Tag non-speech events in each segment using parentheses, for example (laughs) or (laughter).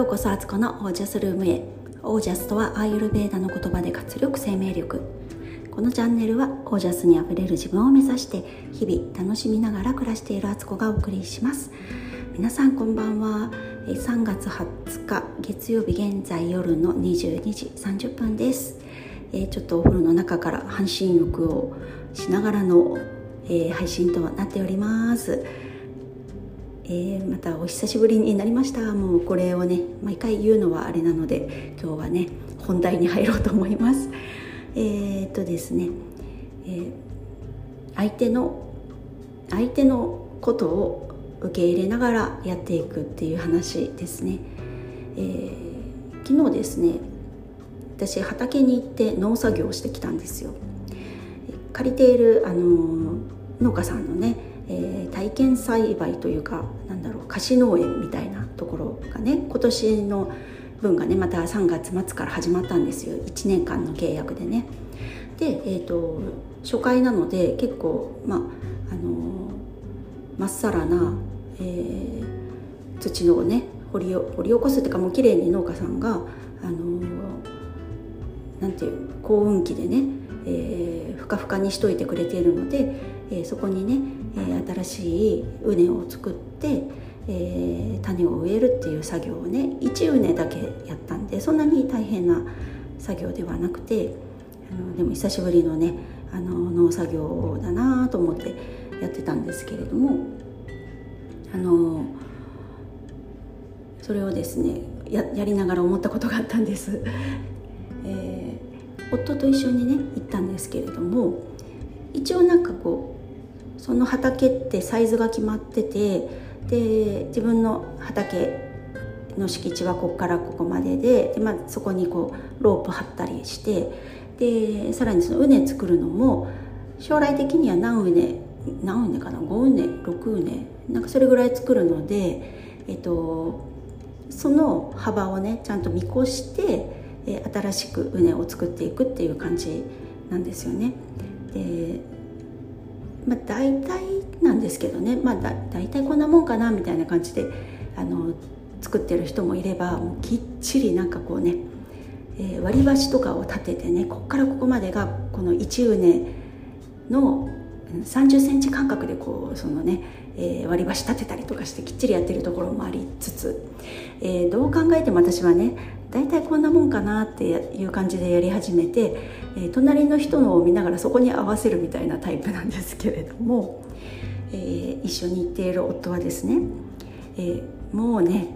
ようこそアツコのオージャスルームへ。オージャスとはアーユルベーダの言葉で活力生命力。このチャンネルはオージャスにあふれる自分を目指して日々楽しみながら暮らしているアツコがお送りします。皆さんこんばんは。3月20日月曜日現在夜の22時30分です。ちょっとお風呂の中から半身浴をしながらの配信となっております。えー、またお久しぶりになりました。もうこれをね毎回言うのはあれなので今日はね本題に入ろうと思います。えー、っとですね、えー、相手の相手のことを受け入れながらやっていくっていう話ですね、えー、昨日ですね私畑に行って農作業をしてきたんですよ。借りているあの農家さんのね、体験栽培というかなんだろう貸し農園みたいなところがね今年の分がねまた3月末から始まったんですよ1年間の契約でね。で、えーと、初回なので結構まああのまっさらな、えー、土のね掘り掘り起こすっていうかもう綺麗に農家さんがあのなんていう幸運期でね、えー、ふかふかにしといてくれているので、え、そこにねえ、新しい畝を作って、え、種を植えるっていう作業をね1畝だけやったんでそんなに大変な作業ではなくてあのでも久しぶりのねあの農作業だなと思ってやってたんですけれどもあのそれをですねやりながら思ったことがあったんです。(laughs) えー、夫と一緒にね行ったんですけれども一応なんかこうその畑ってサイズが決まっててで自分の畑の敷地はここからここまででで、まあ、そこにこうロープ張ったりしてでさらにその畝作るのも将来的には何畝何畝かな？5畝？6畝？なんかそれぐらい作るので、えっと、その幅をねちゃんと見越してえ新しく畝を作っていくっていう感じなんですよね。でまあ、大体なんですけどね、まあ、だ大体こんなもんかなみたいな感じであの作ってる人もいればもうきっちりなんかこうね、えー、割り箸とかを立ててねこっからここまでがこの一畝の30センチ間隔でこうそのね、えー、割り箸立てたりとかしてきっちりやってるところもありつつ、えー、どう考えても私はね大体こんなもんかなっていう感じでやり始めて、えー、隣の人のを見ながらそこに合わせるみたいなタイプなんですけれども、えー、一緒に行っている夫はですね、えー、もうね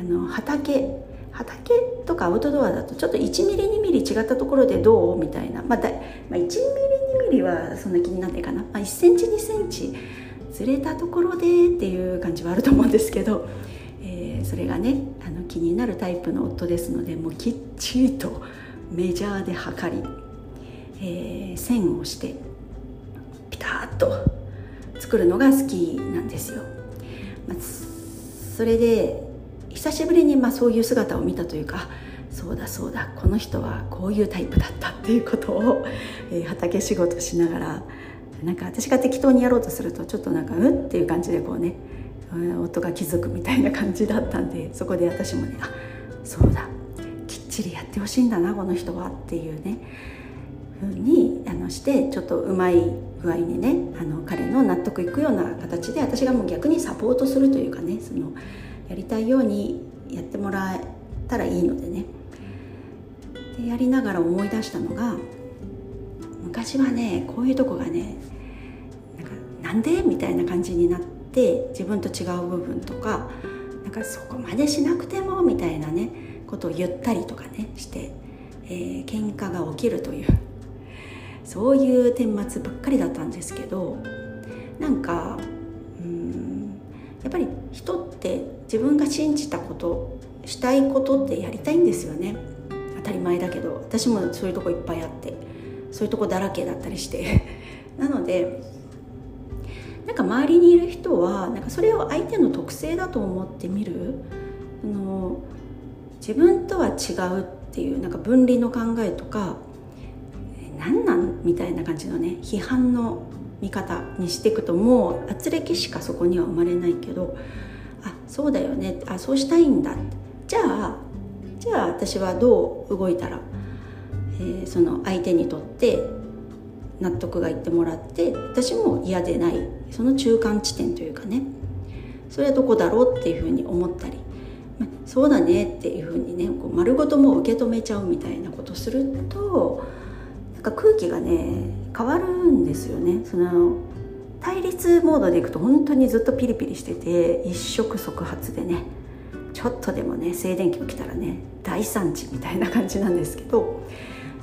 あの畑畑とかアウトドアだとちょっと1ミリ2ミリ違ったところでどうみたいな、まあだまあ、1ミリ2ミリはそんな気になってかな、まあ、1センチ2センチずれたところでっていう感じはあると思うんですけどそれがねあの気になるタイプの夫ですのでもうきっちりとメジャーで測り、えー、線をしてピタッと作るのが好きなんですよ。まあ、それで久しぶりにまあそういう姿を見たというかそうだそうだこの人はこういうタイプだったっていうことを、えー、畑仕事しながらなんか私が適当にやろうとするとちょっとなんかうんっていう感じでこうね夫が気づくみたいな感じだったんでそこで私もねあそうだきっちりやってほしいんだなこの人はっていうねふうにあのしてちょっとうまい具合にねあの彼の納得いくような形で私がもう逆にサポートするというかねそのやりたいようにやってもらえたらいいのでねでやりながら思い出したのが昔はねこういうとこがねなんかなんで？みたいな感じになって。って自分と違う部分とかなんかそこまでしなくてもみたいなねことを言ったりとかねして、えー、喧嘩が起きるというそういう顛末ばっかりだったんですけどなんかうんやっぱり人って自分が信じたことしたいことってやりたいんですよね。当たり前だけど私もそういうとこいっぱいあってそういうとこだらけだったりして。(laughs) なのでなんか周りにいる人はなんかそれを相手の特性だと思って見るあの自分とは違うっていうなんか分離の考えとか何なんみたいな感じのね批判の見方にしていくともう圧力しかそこには生まれないけどあそうだよねあそうしたいんだ。じゃあじゃあ私はどう動いたら、えー、その相手にとって納得がいってもらって私も嫌でないその中間地点というかね。それはどこだろうっていうふうに思ったりまそうだねっていうふうにねこう丸ごとも受け止めちゃうみたいなことするとなんか空気がね変わるんですよね。その対立モードでいくと本当にずっとピリピリしてて一触即発でねちょっとでもね静電気起きたらね大惨事みたいな感じなんですけど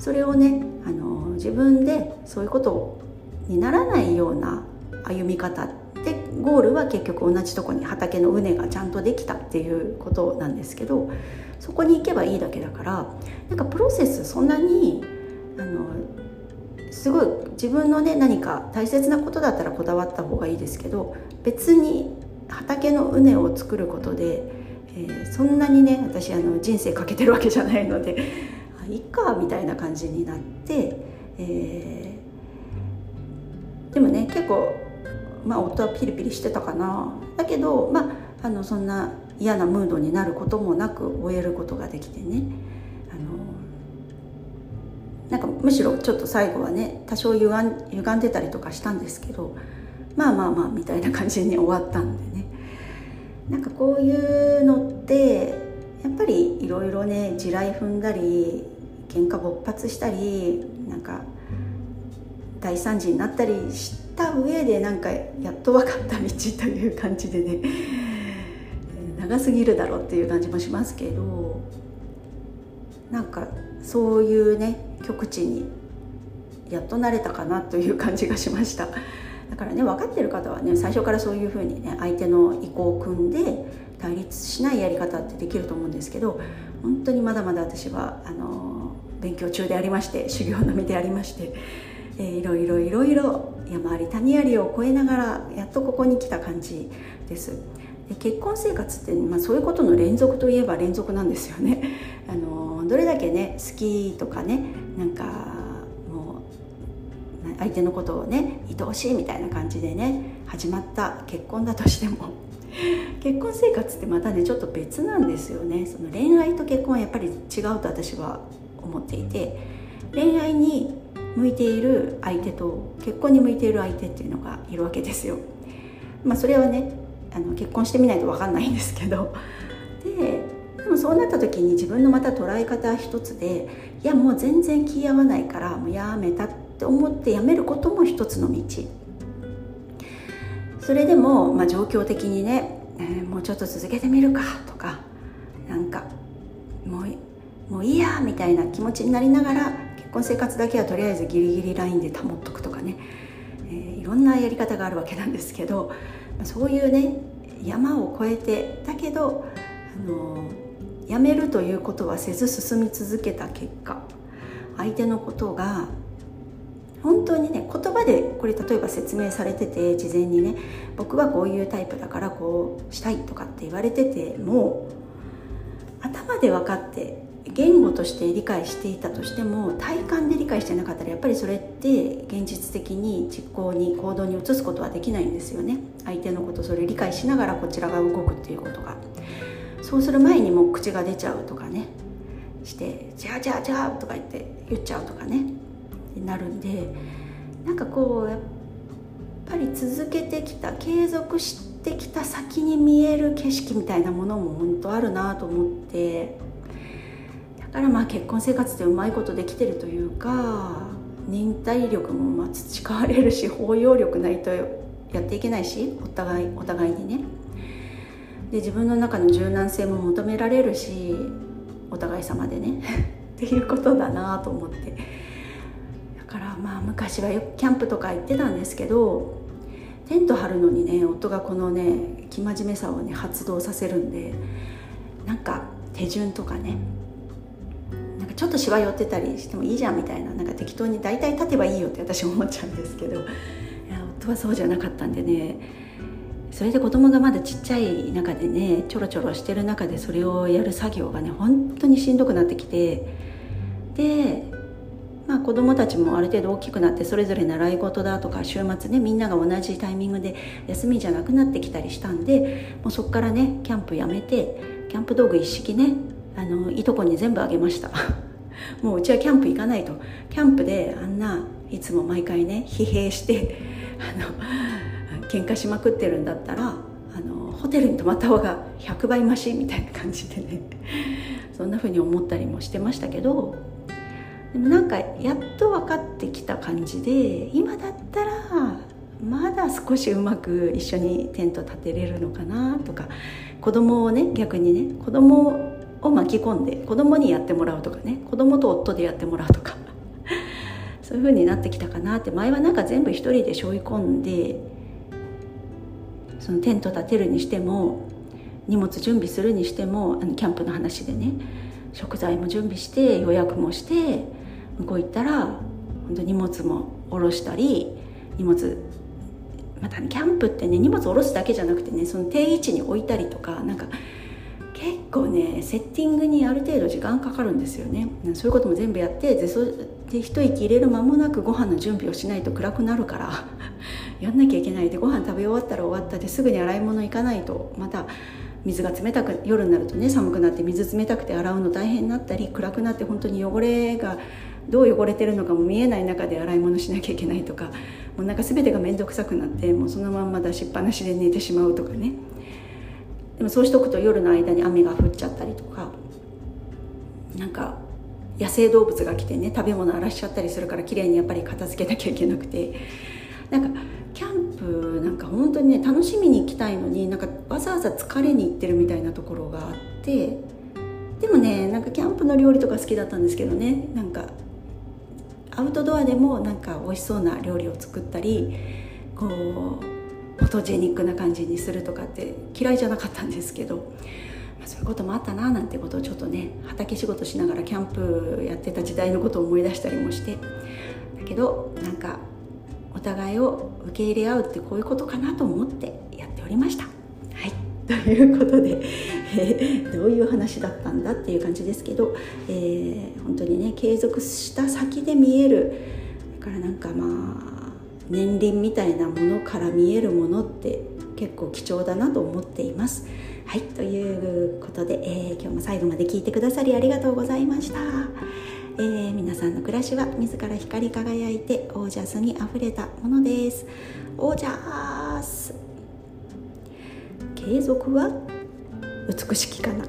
それをねあの自分でそういうことにならないような歩み方でゴールは結局同じとこに畑の畝がちゃんとできたっていうことなんですけどそこに行けばいいだけだからなんかプロセスそんなにあのすごい自分のね何か大切なことだったらこだわった方がいいですけど別に畑の畝を作ることで、えー、そんなにね私あの人生かけてるわけじゃないのでいっかみたいな感じになって、えー、でもね結構まあ夫はピリピリしてたかな。だけどまああのそんな嫌なムードになることもなく終えることができてね。あのなんかむしろちょっと最後はね多少歪ん歪んでたりとかしたんですけどまあまあまあみたいな感じに終わったんでね。なんかこういうのってやっぱりいろいろね地雷踏んだり喧嘩勃発したりなんか大惨事になったりした上でなんかやっと分かった道という感じでね (laughs) 長すぎるだろうっていう感じもしますけどなんかそういうね極地にやっと慣れたかなという感じがしました。だからね分かってる方はね最初からそういうふうにね相手の意向を組んで対立しないやり方ってできると思うんですけど本当にまだまだ私はあの勉強中でありまして修行の身でありましてえー、いろいろいろいろ山あり谷ありを越えながらやっとここに来た感じです。で結婚生活って、まあ、そういうことの連続といえば連続なんですよね。(laughs) あのどれだけね好きとかねなんかもう相手のことをね愛おしいみたいな感じでね始まった結婚だとしても。(laughs) 結婚生活ってまたねちょっと別なんですよね。その恋愛と結婚はやっぱり違うと私は思っていて恋愛に向いている相手と結婚に向いている相手っていうのがいるわけですよ。まあ、それはねあの結婚してみないと分かんないんですけどででもそうなった時に自分のまた捉え方一つでいやもう全然気合わないからもうやめたって思ってやめることも一つの道それでも、まあ、状況的にね、えー、もうちょっと続けてみるかとかなんかもうもういいやみたいな気持ちになりながら結婚生活だけはとりあえずギリギリラインで保っとくとかね、えー、いろんなやり方があるわけなんですけどそういうね山を越えてだけど、あのー、やめるということはせず進み続けた結果相手のことが本当にね言葉でこれ例えば説明されてて事前にね僕はこういうタイプだからこうしたいとかって言われてても頭で分かって言語として理解していたとしても体感で理解してなかったらやっぱりそれって現実的に実行に行動に移すことはできないんですよね。相手のことそれ理解しながらこちらが動くっていうことが。そうする前にもう口が出ちゃうとかね。して「じゃあじゃあじゃあ」とか言って言っちゃうとかね。なるんでなんかこうやっぱり続けてきた継続してきた先に見える景色みたいなものも本当あるなと思って。だからまあ結婚生活でうまいことできてるというか忍耐力もまあ培われるし包容力ないとやっていけないしお互いお互いにね。で自分の中の柔軟性も求められるしお互い様でね。(laughs) っていうことだなと思って。だからまあ昔はよくキャンプとか行ってたんですけどテント張るのにね夫がこのね生真面目さをね発動させるんでなんか手順とかねちょっとしわ寄ってたりしてもいいじゃんみたいななんか適当に大体立てばいいよって私思っちゃうんですけどいや夫はそうじゃなかったんでねそれで子供がまだちっちゃい中でねちょろちょろしてる中でそれをやる作業がね本当にしんどくなってきてでまあ子供たちもある程度大きくなってそれぞれ習い事だとか週末ねみんなが同じタイミングで休みじゃなくなってきたりしたんでもうそこからねキャンプやめてキャンプ道具一式ねあのいとこに全部あげました。もううちはキャンプ行かないと。キャンプであんないつも毎回ね疲弊して (laughs) あの喧嘩しまくってるんだったらあのホテルに泊まった方が100倍増しみたいな感じでね (laughs) そんな風に思ったりもしてましたけどでもなんかやっと分かってきた感じで今だったらまだ少しうまく一緒にテント立てれるのかなとか子供をね逆にね子供を巻き込んで子供にやってもらうとかね。子供と夫でやってもらうとか。(laughs) そういう風になってきたかなって。前はなんか全部一人で背負い込んでそのテント立てるにしても荷物準備するにしてもあのキャンプの話でね。食材も準備して予約もして向こう行ったら本当荷物も下ろしたり荷物また、ね、キャンプってね荷物下ろすだけじゃなくてねその定位置に置いたりとかなんか結構ねセッティングにある程度時間かかるんですよね。そういうことも全部やってでそで一息入れる間もなくご飯の準備をしないと暗くなるから (laughs) やんなきゃいけないでご飯食べ終わったら終わったですぐに洗い物行かないとまた水が冷たく夜になるとね寒くなって水冷たくて洗うの大変になったり暗くなって本当に汚れがどう汚れてるのかも見えない中で洗い物しなきゃいけないとかもうなんか全てが面倒くさくなってもうそのまんま出しっぱなしで寝てしまうとかね。でもそうしとくと夜の間に雨が降っちゃったりとかなんか野生動物が来てね食べ物荒らしちゃったりするから綺麗にやっぱり片付けなきゃいけなくて。なんかキャンプなんか本当にね楽しみに行きたいのになんかわざわざ疲れに行ってるみたいなところがあってでもねなんかキャンプの料理とか好きだったんですけどねなんかアウトドアでもなんか美味しそうな料理を作ったりこうフトジェニックな感じにするとかって嫌いじゃなかったんですけど、まあ、そういうこともあったななんてことをちょっとね畑仕事しながらキャンプやってた時代のことを思い出したりもして。だけどなんかお互いを受け入れ合うってこういうことかなと思ってやっておりました。はい。(laughs) ということで、えー、どういう話だったんだっていう感じですけど、えー、本当にね継続した先で見える。だからなんかまあ年輪みたいなものから見えるものって結構貴重だなと思っています。はいということで、えー、今日も最後まで聞いてくださりありがとうございました。えー、皆さんの暮らしは自ら光り輝いてオージャスにあふれたものです。オージャス継続は美しきかな